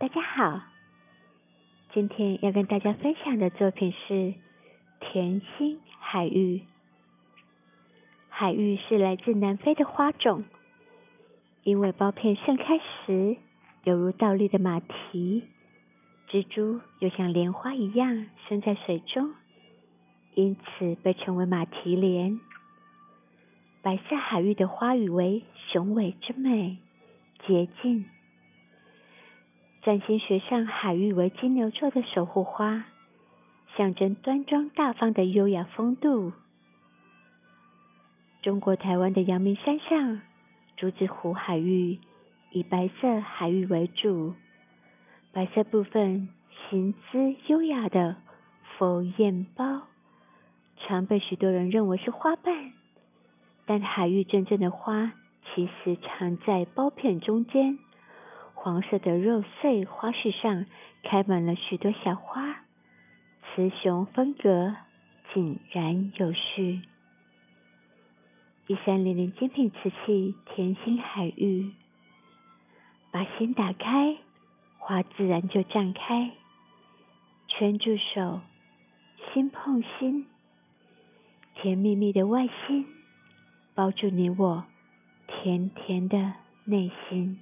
大家好，今天要跟大家分享的作品是甜心海芋。海芋是来自南非的花种，因为苞片盛开时犹如倒立的马蹄，蜘蛛又像莲花一样生在水中，因此被称为马蹄莲。白色海芋的花语为雄伟之美，洁净。占星学上，海芋为金牛座的守护花，象征端庄大方的优雅风度。中国台湾的阳明山上，竹子湖海域以白色海芋为主，白色部分形姿优雅的佛燕苞，常被许多人认为是花瓣，但海芋真正的花其实藏在苞片中间。黄色的肉穗花序上开满了许多小花，雌雄分隔，井然有序。一三零零精品瓷器，甜心海芋。把心打开，花自然就绽开。圈住手，心碰心，甜蜜蜜的外心，包住你我甜甜的内心。